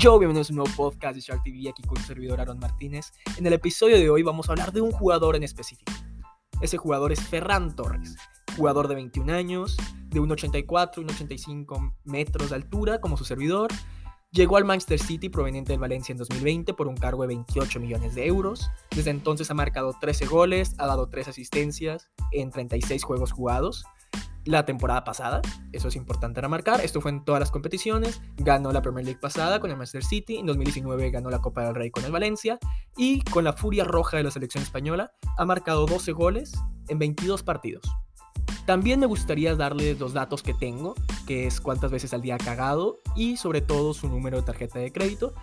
Yo, bienvenidos a un nuevo podcast de Shark TV aquí con su servidor Aaron Martínez. En el episodio de hoy vamos a hablar de un jugador en específico. Ese jugador es Ferran Torres, jugador de 21 años, de 1,84 y 1,85 metros de altura como su servidor. Llegó al Manchester City proveniente del Valencia en 2020 por un cargo de 28 millones de euros. Desde entonces ha marcado 13 goles, ha dado 3 asistencias en 36 juegos jugados la temporada pasada, eso es importante remarcar, esto fue en todas las competiciones, ganó la Premier League pasada con el Manchester City, en 2019 ganó la Copa del Rey con el Valencia. Y con la furia roja de la selección española ha marcado 12 goles en 22 partidos. También me gustaría darles los datos que tengo, que es cuántas veces al día ha cagado y sobre todo su número de tarjeta de crédito,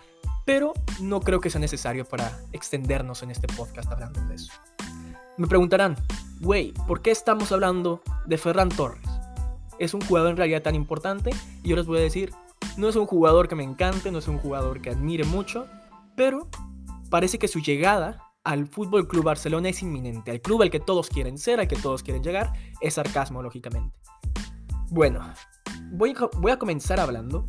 pero no creo que sea necesario para extendernos en este podcast hablando de eso. Me preguntarán, güey, ¿por qué estamos hablando de Ferran Torres? Es un jugador en realidad tan importante y yo les voy a decir, no es un jugador que me encante, no es un jugador que admire mucho, pero parece que su llegada al Fútbol Club Barcelona es inminente, al club al que todos quieren ser, al que todos quieren llegar, es sarcasmo lógicamente. Bueno, voy voy a comenzar hablando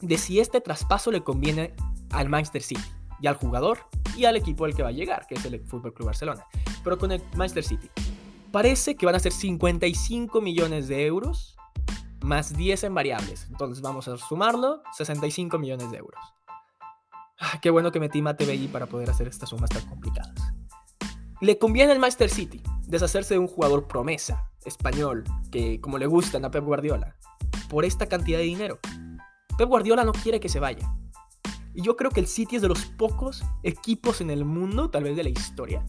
de si este traspaso le conviene al Manchester City y al jugador y al equipo al que va a llegar, que es el Fútbol Club Barcelona. Pero con el Manchester City. Parece que van a ser 55 millones de euros más 10 en variables. Entonces vamos a sumarlo, 65 millones de euros. Ah, qué bueno que metí MateBI para poder hacer estas sumas tan complicadas. Le conviene al Manchester City deshacerse de un jugador promesa español que como le gustan a Pep Guardiola por esta cantidad de dinero. Pep Guardiola no quiere que se vaya. Y yo creo que el City es de los pocos equipos en el mundo, tal vez de la historia,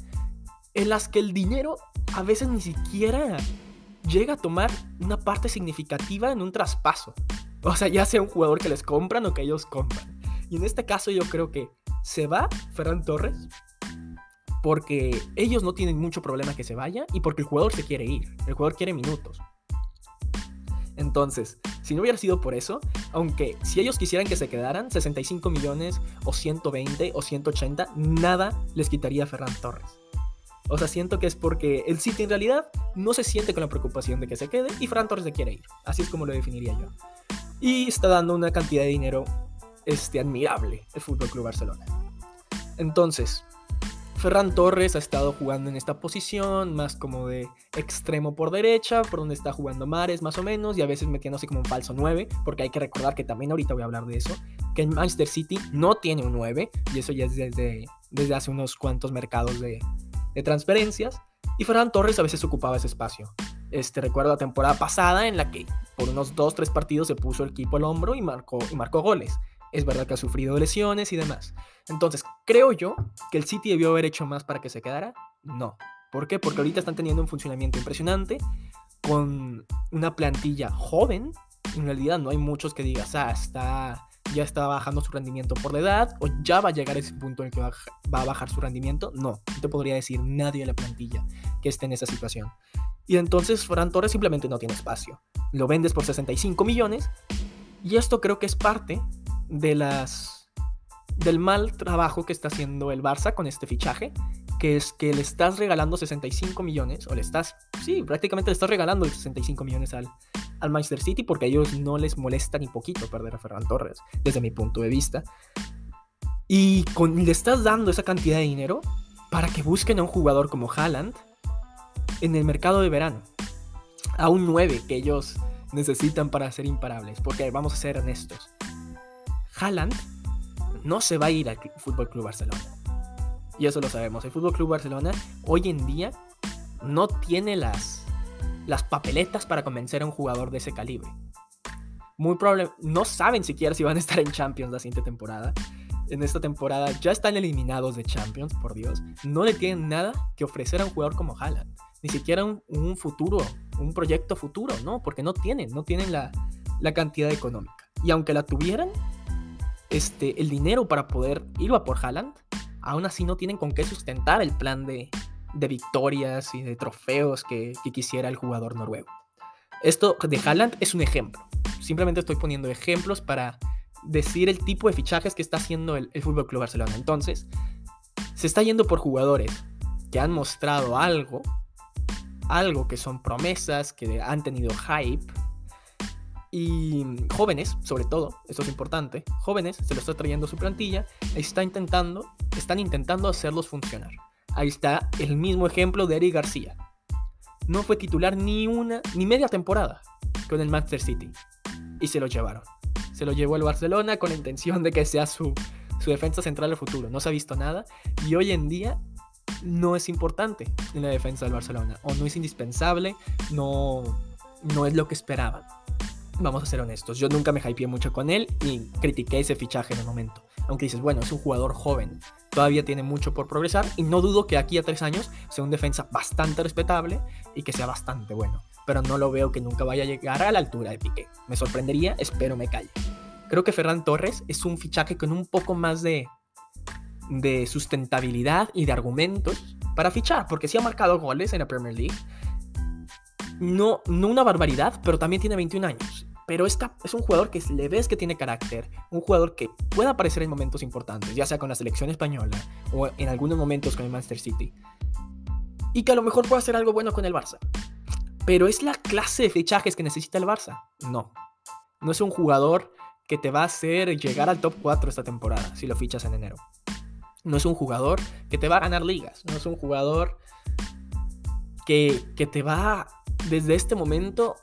en las que el dinero a veces ni siquiera llega a tomar una parte significativa en un traspaso. O sea, ya sea un jugador que les compran o que ellos compran. Y en este caso yo creo que se va Ferran Torres porque ellos no tienen mucho problema que se vaya y porque el jugador se quiere ir. El jugador quiere minutos. Entonces, si no hubiera sido por eso, aunque si ellos quisieran que se quedaran, 65 millones o 120 o 180, nada les quitaría a Ferran Torres. O sea, siento que es porque el City en realidad no se siente con la preocupación de que se quede y Ferran Torres se quiere ir. Así es como lo definiría yo. Y está dando una cantidad de dinero este, admirable el Fútbol Club Barcelona. Entonces, Ferran Torres ha estado jugando en esta posición, más como de extremo por derecha, por donde está jugando Mares más o menos, y a veces metiéndose como un falso 9, porque hay que recordar que también ahorita voy a hablar de eso, que el Manchester City no tiene un 9, y eso ya es desde, desde hace unos cuantos mercados de, de transferencias, y Ferran Torres a veces ocupaba ese espacio. Este, recuerdo la temporada pasada en la que por unos 2-3 partidos se puso el equipo al hombro y marcó, y marcó goles. Es verdad que ha sufrido lesiones y demás. Entonces, ¿creo yo que el City debió haber hecho más para que se quedara? No. ¿Por qué? Porque ahorita están teniendo un funcionamiento impresionante con una plantilla joven. En realidad no hay muchos que digas, ah, está, ya está bajando su rendimiento por la edad o ya va a llegar ese punto en el que va, a bajar su rendimiento. No, no te podría decir nadie de la plantilla que esté en esa situación. Y entonces Fran Torres simplemente no tiene espacio. Lo vendes por 65 millones y esto creo que es parte de las del mal trabajo que está haciendo el Barça con este fichaje, que es que le estás regalando 65 millones, o le estás, sí, prácticamente le estás regalando 65 millones al, al Manchester City porque a ellos no les molesta ni poquito perder a Ferran Torres, desde mi punto de vista. Y con, le estás dando esa cantidad de dinero para que busquen a un jugador como Haaland en el mercado de verano. A un 9 que ellos necesitan para ser imparables. Porque vamos a ser honestos. Haaland no se va a ir al Fútbol Club Barcelona. Y eso lo sabemos. El Fútbol Club Barcelona hoy en día no tiene las, las papeletas para convencer a un jugador de ese calibre. Muy probable, no saben siquiera si van a estar en Champions la siguiente temporada. En esta temporada ya están eliminados de Champions, por Dios. No le tienen nada que ofrecer a un jugador como Haaland. Ni siquiera un, un futuro, un proyecto futuro, ¿no? Porque no tienen, no tienen la, la cantidad económica. Y aunque la tuvieran, este, el dinero para poder ir a por Haaland, aún así no tienen con qué sustentar el plan de, victorias y de trofeos que, quisiera el jugador noruego. Esto de Haaland es un ejemplo. Simplemente estoy poniendo ejemplos para decir el tipo de fichajes que está haciendo el, el Fútbol Club Barcelona. Entonces, se está yendo por jugadores que han mostrado algo, algo que son promesas, que han tenido hype, Y jóvenes, sobre todo, esto es importante, jóvenes se lo está trayendo su plantilla, está intentando, están intentando hacerlos funcionar. Ahí está el mismo ejemplo de Eric García. No fue titular ni una, ni media temporada con el Manchester City. Y se lo llevaron. Se lo llevó el Barcelona con la intención de que sea su, su defensa central del futuro. No se ha visto nada. Y hoy en día no es importante en la defensa del Barcelona. O no es indispensable. No, no es lo que esperaban vamos a ser honestos, yo nunca me hypeé mucho con él y critiqué ese fichaje en el momento. Aunque dices, bueno, es un jugador joven, todavía tiene mucho por progresar y no dudo que aquí a tres años sea un defensa bastante respetable y que sea bastante bueno. Pero no lo veo que nunca vaya a llegar a la altura de Piqué. Me sorprendería, espero me calle. Creo que Ferran Torres es un fichaje con un poco más de, de sustentabilidad y de argumentos para fichar, porque sí ha marcado goles en la Premier League, no, no una barbaridad, pero también tiene 21 años. Pero es un jugador que le ves que tiene carácter, un jugador que puede aparecer en momentos importantes, ya sea con la selección española o en algunos momentos con el Manchester City. Y que a lo mejor puede hacer algo bueno con el Barça. Pero ¿es la clase de fichajes que necesita el Barça? No. No es un jugador que te va a hacer llegar al top 4 esta temporada si lo fichas en enero. No es un jugador que te va a ganar ligas. No es un jugador que, que te va desde este momento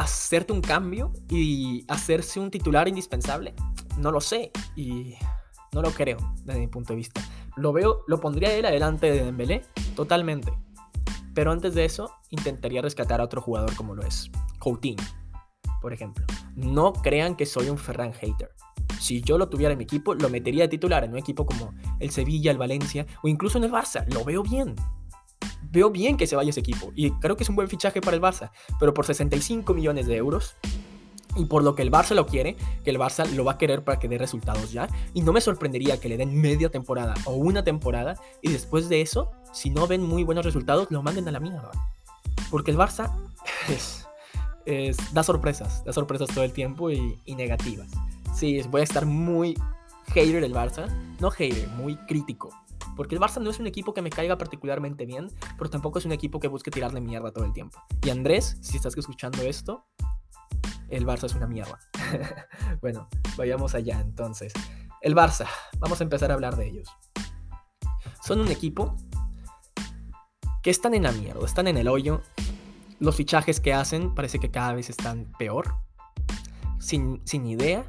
hacerte un cambio y hacerse un titular indispensable? No lo sé y no lo creo desde mi punto de vista. Lo veo, lo pondría él adelante de Dembélé totalmente. Pero antes de eso intentaría rescatar a otro jugador como lo es Coutinho, por ejemplo. No crean que soy un Ferran hater. Si yo lo tuviera en mi equipo, lo metería de titular en un equipo como el Sevilla, el Valencia o incluso en el Barça. Lo veo bien veo bien que se vaya ese equipo y creo que es un buen fichaje para el Barça, pero por 65 millones de euros y por lo que el Barça lo quiere, que el Barça lo va a querer para que dé resultados ya, y no me sorprendería que le den media temporada o una temporada y después de eso, si no ven muy buenos resultados, lo manden a la mierda. Porque el Barça es, da sorpresas, da sorpresas todo el tiempo y, y negativas. Sí, voy a estar muy hater del Barça, no hater, muy crítico porque el Barça no es un equipo que me caiga particularmente bien, pero tampoco es un equipo que busque tirarle mierda todo el tiempo. Y Andrés, si estás escuchando esto, el Barça es una mierda. bueno, vayamos allá entonces. El Barça, vamos a empezar a hablar de ellos. Son un equipo que están en la mierda, están en el hoyo. Los fichajes que hacen parece que cada vez están peor, sin, sin idea,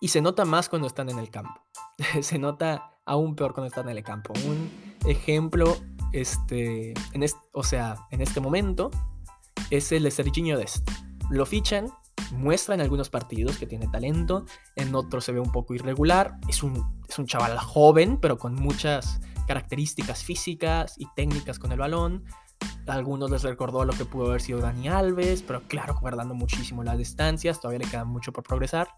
y se nota más cuando están en el campo. se nota aún peor cuando están en el campo. Un ejemplo, este, en o sea, en este momento, es el de Serginho Dest. Lo fichan, muestra en algunos partidos que tiene talento, en otros se ve un poco irregular. Es un, es un chaval joven, pero con muchas características físicas y técnicas con el balón. A algunos les recordó lo que pudo haber sido Dani Alves, pero claro, guardando muchísimo las distancias, todavía le queda mucho por progresar.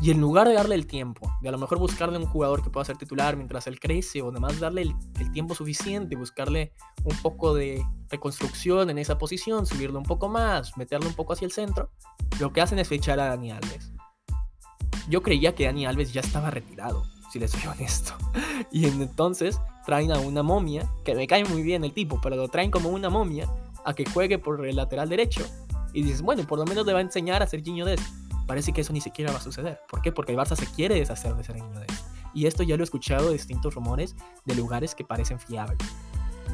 Y en lugar de darle el tiempo, de a lo mejor buscarle un jugador que pueda ser titular mientras él crece, o además darle el, tiempo suficiente, buscarle un poco de reconstrucción en esa posición, subirlo un poco más, meterlo un poco hacia el centro, lo que hacen es fichar a Dani Alves. Yo creía que Dani Alves ya estaba retirado, si les soy honesto. Y entonces traen a una momia, que me cae muy bien el tipo, pero lo traen como una momia a que juegue por el lateral derecho. Y dices, bueno, por lo menos le va a enseñar a ser Serginho Dest parece que eso ni siquiera va a suceder. ¿Por qué? Porque el Barça se quiere deshacer de Serginho Dest. Y esto ya lo he escuchado de distintos rumores de lugares que parecen fiables.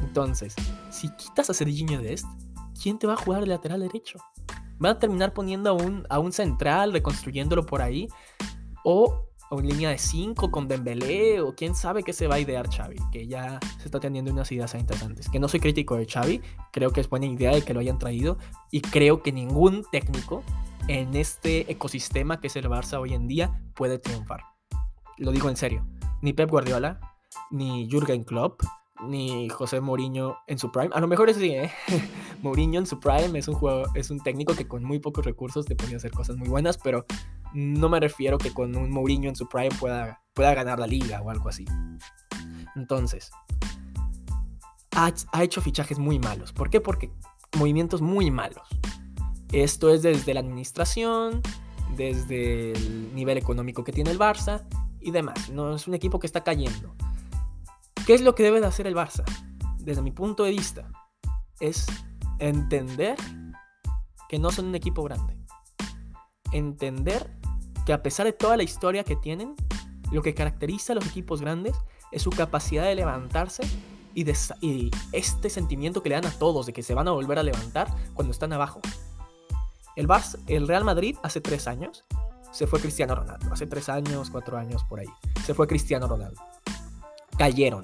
Entonces, si quitas a Serginho Dest, ¿quién te va a jugar el lateral derecho? ¿Van a terminar poniendo a un, a un central, reconstruyéndolo por ahí? ¿O en línea de 5 con Dembélé? ¿O quién sabe qué se va a idear Xavi? Que ya se está teniendo unas ideas interesantes. Que no soy crítico de Xavi, creo que es buena idea de que lo hayan traído. Y creo que ningún técnico en este ecosistema que es el Barça hoy en día puede triunfar. Lo digo en serio. Ni Pep Guardiola, ni Jürgen Klopp, ni José Mourinho en su prime. A lo mejor sí, ¿eh? Mourinho en su prime es un, juego, es un técnico que con muy pocos recursos te puede hacer cosas muy buenas, pero no me refiero que con un Mourinho en su prime pueda, pueda ganar la liga o algo así. Entonces, ha, ha hecho fichajes muy malos. ¿Por qué? Porque movimientos muy malos. Esto es desde la administración, desde el nivel económico que tiene el Barça y demás. No es un equipo que está cayendo. ¿Qué es lo que debe de hacer el Barça? Desde mi punto de vista, es entender que no son un equipo grande. entender que a pesar de toda la historia que tienen, lo que caracteriza a los equipos grandes es su capacidad de levantarse y, y, este sentimiento que le dan a todos de que se van a volver a levantar cuando están abajo. El, Barça, el Real Madrid hace tres años se fue Cristiano Ronaldo. Hace tres años, cuatro años por ahí. Se fue Cristiano Ronaldo. Cayeron.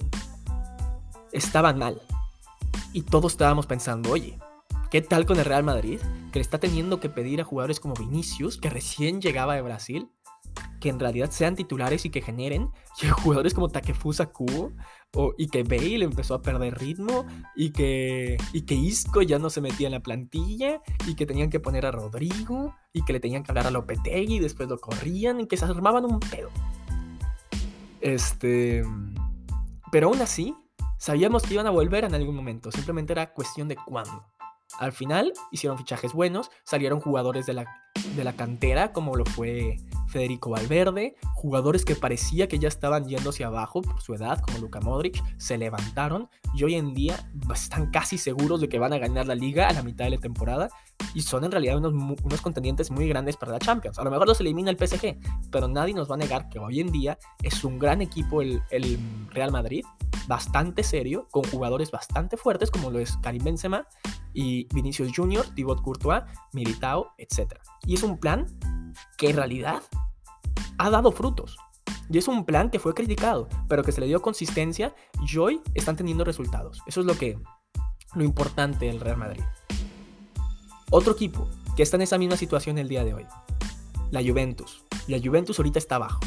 Estaban mal. Y todos estábamos pensando, oye, ¿qué tal con el Real Madrid? Que le está teniendo que pedir a jugadores como Vinicius, que recién llegaba de Brasil, que en realidad sean titulares y que generen, y jugadores como Takefusa Kubo, o, y que Bale empezó a perder ritmo, y que, y que Isco ya no se metía en la plantilla, y que tenían que poner a Rodrigo, y que le tenían que hablar a Lopetegui, y después lo corrían, y que se armaban un pedo. Este... Pero aún así, sabíamos que iban a volver en algún momento, simplemente era cuestión de cuándo. Al final hicieron fichajes buenos, salieron jugadores de la, de la cantera, como lo fue Federico Valverde, jugadores que parecía que ya estaban yendo hacia abajo por su edad, como Luka Modric, se levantaron y hoy en día están casi seguros de que van a ganar la liga a la mitad de la temporada y son en realidad unos, unos contendientes muy grandes para la Champions. A lo mejor los elimina el PSG, pero nadie nos va a negar que hoy en día es un gran equipo el, el Real Madrid, bastante serio, con jugadores bastante fuertes como lo es Karim Benzema y Vinicius Junior, Thibaut Courtois, Militao, etc. Y es un plan que en realidad ha dado frutos. Y es un plan que fue criticado, pero que se le dio consistencia y hoy están teniendo resultados. Eso es lo que lo importante del Real Madrid. Otro equipo que está en esa misma situación el día de hoy, la Juventus. La Juventus ahorita está abajo.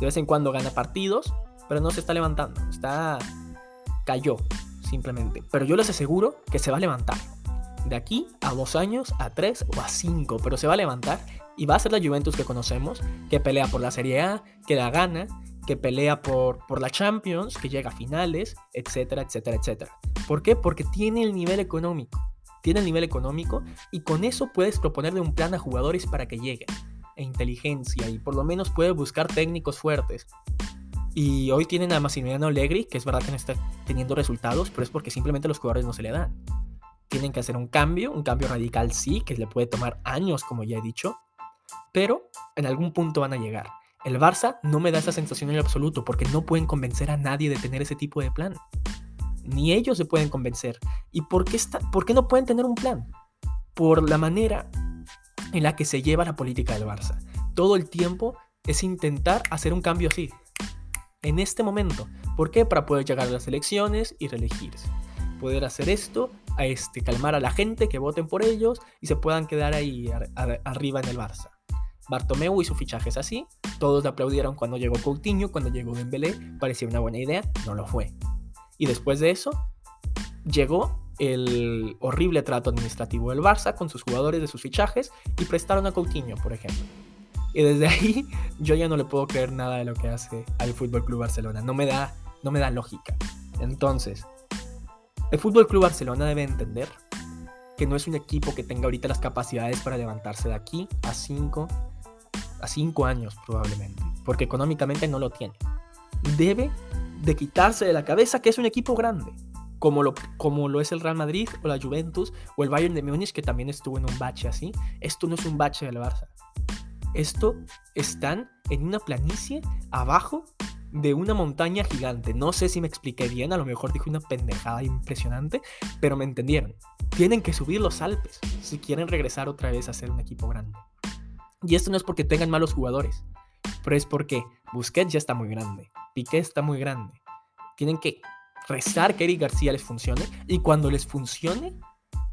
De vez en cuando gana partidos, pero no se está levantando. Está cayó simplemente. Pero yo les aseguro que se va a levantar. De aquí a dos años, a tres o a cinco, pero se va a levantar y va a ser la Juventus que conocemos, que pelea por la Serie A, que la gana, que pelea por, por la Champions, que llega a finales, etcétera, etcétera, etcétera. ¿Por qué? Porque tiene el nivel económico. Tiene el nivel económico y con eso puedes proponerle un plan a jugadores para que lleguen. E inteligencia y por lo menos puedes buscar técnicos fuertes. Y hoy tienen a Massimiliano Allegri, que es verdad que no está teniendo resultados, pero es porque simplemente los jugadores no se le dan. Tienen que hacer un cambio, un cambio radical sí, que le puede tomar años, como ya he dicho, pero en algún punto van a llegar. El Barça no me da esa sensación en absoluto porque no pueden convencer a nadie de tener ese tipo de plan. Ni ellos se pueden convencer. ¿Y por qué, no pueden tener un plan? Por la manera en la que se lleva la política del Barça. Todo el tiempo es intentar hacer un cambio así. En este momento. ¿Por qué? Para poder llegar a las elecciones y reelegirse. Poder hacer esto, a este, calmar a la gente, que voten por ellos y se puedan quedar ahí arriba en el Barça. Bartomeu hizo fichajes así, todos le aplaudieron cuando llegó Coutinho, cuando llegó Dembélé, parecía una buena idea, no lo fue. Y después de eso, llegó el horrible trato administrativo del Barça con sus jugadores de sus fichajes y prestaron a Coutinho, por ejemplo. Y desde ahí yo ya no le puedo creer nada de lo que hace al Fútbol Club Barcelona, no me da no me da lógica. Entonces, el Fútbol Club Barcelona debe entender que no es un equipo que tenga ahorita las capacidades para levantarse de aquí a 5 a cinco años probablemente, porque económicamente no lo tiene. Debe de quitarse de la cabeza que es un equipo grande, como lo, como lo es el Real Madrid o la Juventus o el Bayern de Múnich, que también estuvo en un bache así. Esto no es un bache del Barça. Esto están en una planicie abajo de una montaña gigante. No sé si me expliqué bien, a lo mejor dije una pendejada impresionante, pero me entendieron. Tienen que subir los Alpes si quieren regresar otra vez a ser un equipo grande. Y esto no es porque tengan malos jugadores, pero es porque Busquets ya está muy grande, Piqué está muy grande. Tienen que rezar que Eric García les funcione y cuando les funcione,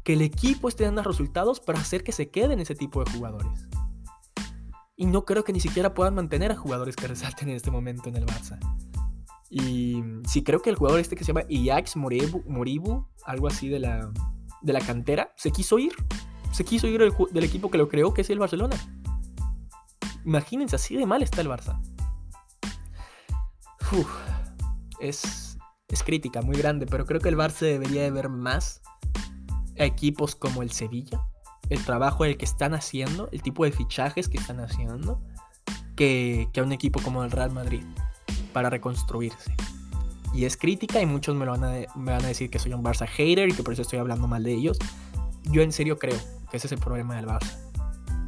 que el equipo esté dando resultados para hacer que se queden ese tipo de jugadores. Y no creo que ni siquiera puedan mantener a jugadores que resalten en este momento en el Barça. Y sí creo que el jugador este que se llama Iax Moribu, Moribu algo así de la, de la cantera, se quiso ir. Se quiso ir del equipo que lo creó, que es el Barcelona. Imagínense, así de mal está el Barça. es, es crítica muy grande, pero creo que el Barça debería de ver más equipos como el Sevilla, el trabajo el que están haciendo, el tipo de fichajes que están haciendo, que, que a un equipo como el Real Madrid para reconstruirse. Y es crítica y muchos me, lo van a, me van a decir que soy un Barça hater y que por eso estoy hablando mal de ellos. Yo en serio creo que ese es el problema del Barça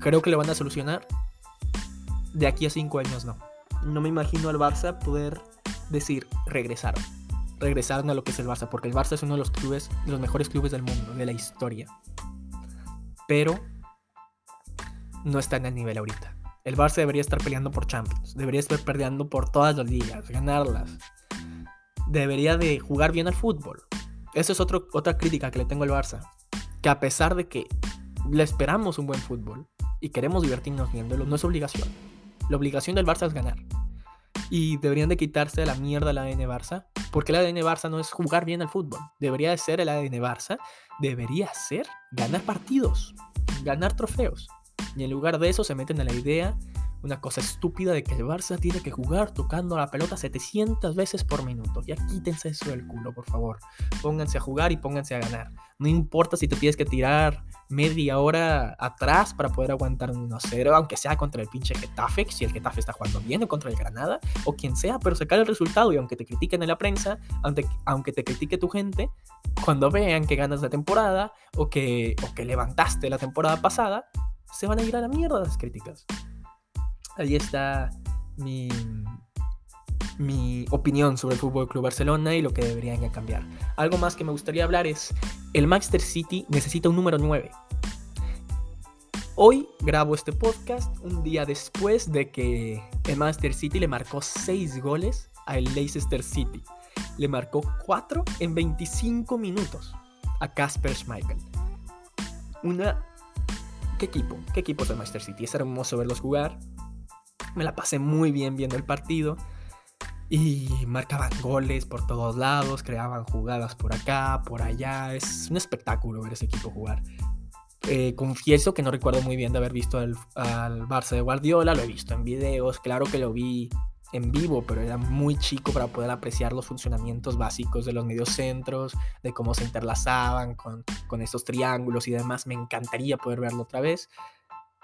Creo que lo van a solucionar. De aquí a cinco años no. No me imagino al Barça poder decir regresaron. Regresaron a lo que es el Barça, porque el Barça es uno de los clubes, de los mejores clubes del mundo, de la historia. Pero no está en el nivel ahorita. El Barça debería estar peleando por Champions, debería estar peleando por todas las ligas, ganarlas. Debería de jugar bien al fútbol. Esa es otra crítica que le tengo al Barça. Que a pesar de que le esperamos un buen fútbol y queremos divertirnos viéndolo, no es obligación. La obligación del Barça es ganar. Y deberían de quitarse la mierda el ADN Barça, porque el ADN Barça no es jugar bien al fútbol. Debería de ser el ADN Barça, debería ser ganar partidos, ganar trofeos. Y en lugar de eso se meten a la idea, una cosa estúpida de que el Barça tiene que jugar tocando la pelota 700 veces por minuto. Ya quítense eso del culo, por favor. Pónganse a jugar y pónganse a ganar. No importa si te tienes que tirar media hora atrás para poder aguantar un 1-0, aunque sea contra el pinche Getafe, si el Getafe está jugando bien, o contra el Granada, o quien sea, pero sacar el resultado y aunque te critiquen en la prensa, aunque, aunque te critique tu gente, cuando vean que ganas la temporada o que, o que levantaste la temporada pasada, se van a ir a la mierda las críticas. Ahí está mi, mi opinión sobre el Fútbol Club Barcelona y lo que deberían cambiar. Algo más que me gustaría hablar es el Manchester City necesita un número 9. Hoy grabo este podcast un día después de que el Manchester City le marcó 6 goles al Leicester City. Le marcó 4 en 25 minutos a Casper Schmeichel. Una ¿Qué equipo? ¿Qué equipo es el Manchester City? Es hermoso verlos jugar. Me la pasé muy bien viendo el partido. Y marcaban goles por todos lados, creaban jugadas por acá, por allá. Es un espectáculo ver ese equipo jugar. Eh, confieso que no recuerdo muy bien de haber visto al, al Barça de Guardiola, lo he visto en videos, claro que lo vi en vivo, pero era muy chico para poder apreciar los funcionamientos básicos de los mediocentros, de cómo se interlazaban con, con estos triángulos y demás. Me encantaría poder verlo otra vez.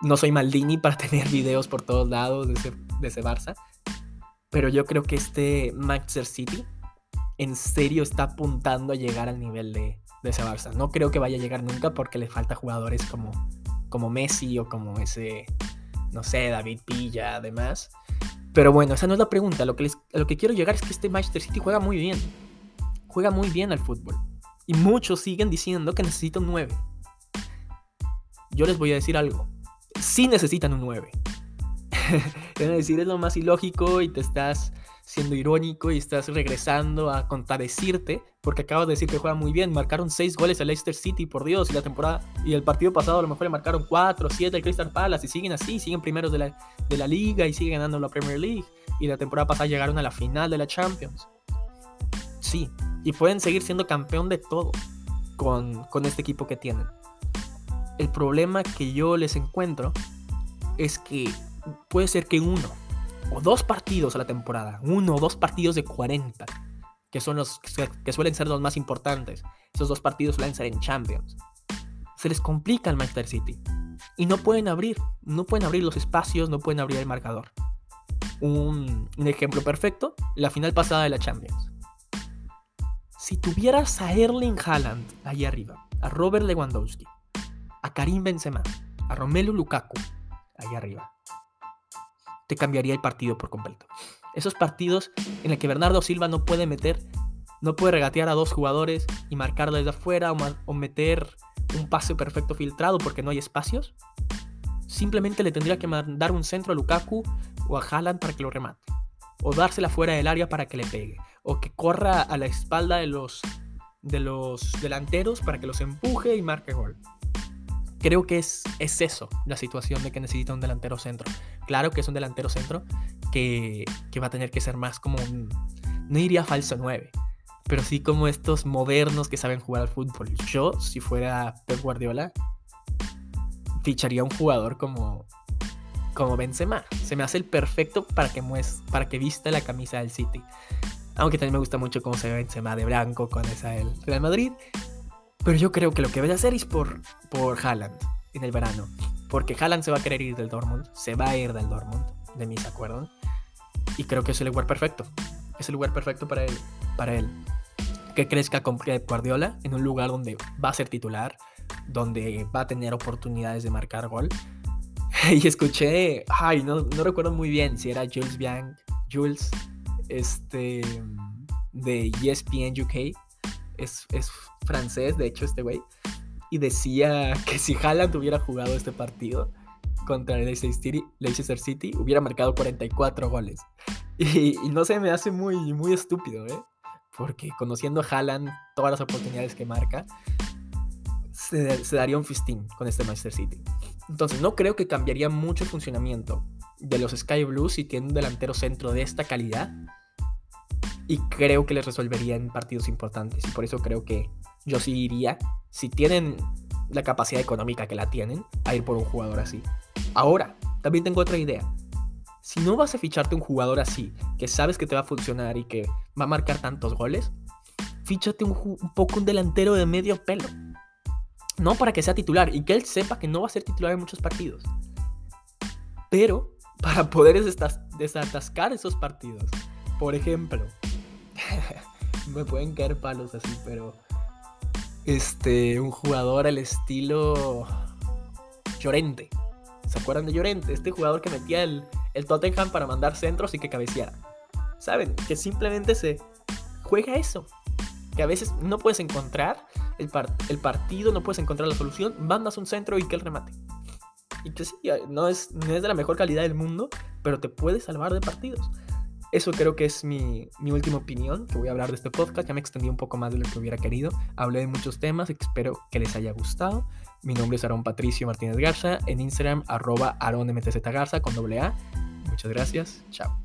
No soy Maldini para tener videos por todos lados de ese, de ese Barça, pero yo creo que este Manchester City en serio está apuntando a llegar al nivel de, de ese Barça. No creo que vaya a llegar nunca porque le falta jugadores como, como Messi o como ese, no sé, David Pilla, además. Pero bueno, esa no es la pregunta. Lo que, lo que quiero llegar es que este Manchester City juega muy bien. Juega muy bien al fútbol. Y muchos siguen diciendo que necesita un 9. Yo les voy a decir algo. Sí necesitan un 9. es decir, es lo más ilógico y te estás siendo irónico y estás regresando a contradecirte porque acabas de decir que juega muy bien. Marcaron 6 goles al Leicester City, por Dios, y la temporada y el partido pasado a lo mejor le marcaron 4, 7 al Crystal Palace y siguen así, siguen primeros de la, de la liga y siguen ganando la Premier League. Y la temporada pasada llegaron a la final de la Champions. Sí, y pueden seguir siendo campeón de todo con, con este equipo que tienen. El problema que yo les encuentro es que puede ser que uno o dos partidos a la temporada, uno o dos partidos de 40, que son los que suelen ser los más importantes. Esos dos partidos suelen ser en Champions. Se les complica al Manchester City y no pueden abrir, no pueden abrir los espacios, no pueden abrir el marcador. Un, un ejemplo perfecto, la final pasada de la Champions. Si tuvieras a Erling Haaland ahí arriba, a Robert Lewandowski, a Karim Benzema, a Romelu Lukaku ahí arriba, te cambiaría el partido por completo. Esos partidos en el que Bernardo Silva no puede meter, no puede regatear a dos jugadores y marcar desde afuera o, meter un pase perfecto filtrado porque no hay espacios. Simplemente le tendría que mandar un centro a Lukaku o a Haaland para que lo remate. O dársela fuera del área para que le pegue. O que corra a la espalda de los, de los delanteros para que los empuje y marque gol. Creo que es, es eso la situación de que necesita un delantero centro. Claro que es un delantero centro que, va a tener que ser más como un, no diría falso 9, pero sí como estos modernos que saben jugar al fútbol. Yo, si fuera Pep Guardiola, ficharía un jugador como, como Benzema. Se me hace el perfecto para que, para que vista la camisa del City. Aunque también me gusta mucho cómo se ve Benzema de blanco con esa del Real Madrid. Pero yo creo que lo que voy a hacer es por, por Haaland en el verano. Porque Haaland se va a querer ir del Dortmund. Se va a ir del Dortmund, de mis acuerdos. Y creo que es el lugar perfecto. Es el lugar perfecto para él. Para él. Que crezca con Guardiola en un lugar donde va a ser titular, donde va a tener oportunidades de marcar gol. y escuché, ay, no, no recuerdo muy bien si era Jules Bianc, Jules, este, de ESPN UK, es, es francés, de hecho, este güey, y decía que si Haaland hubiera jugado este partido contra el Leicester City, hubiera marcado 44 goles. Y, no se me hace muy, muy estúpido, ¿eh? Porque conociendo a Haaland, todas las oportunidades que marca, se, se daría un fistín con este Manchester City. Entonces, no creo que cambiaría mucho el funcionamiento de los Sky Blues si tienen un delantero centro de esta calidad. Y creo que les resolvería en partidos importantes. Y por eso creo que yo sí iría, si tienen la capacidad económica que la tienen, a ir por un jugador así. Ahora, también tengo otra idea. Si no vas a ficharte un jugador así, que sabes que te va a funcionar y que va a marcar tantos goles, fíchate un, un poco un delantero de medio pelo no para que sea titular y que él sepa que no va a ser titular en muchos partidos. Pero para poder desatascar esos partidos. Por ejemplo, me pueden caer palos así, pero este, un jugador al estilo Llorente. ¿Se acuerdan de Llorente? Este jugador que metía el, el Tottenham para mandar centros y que cabeceara. ¿Saben? Que simplemente se juega eso. Que a veces no puedes encontrar el, partido, no puedes encontrar la solución, mandas un centro y que el remate. Y que sí, no es, no es de la mejor calidad del mundo, pero te puede salvar de partidos. Eso creo que es mi, mi, última opinión, que voy a hablar de este podcast. Ya me extendí un poco más de lo que hubiera querido. Hablé de muchos temas, espero que les haya gustado. Mi nombre es Aaron Patricio Martínez Garza, en Instagram arroba Garza con doble A. Muchas gracias, chao.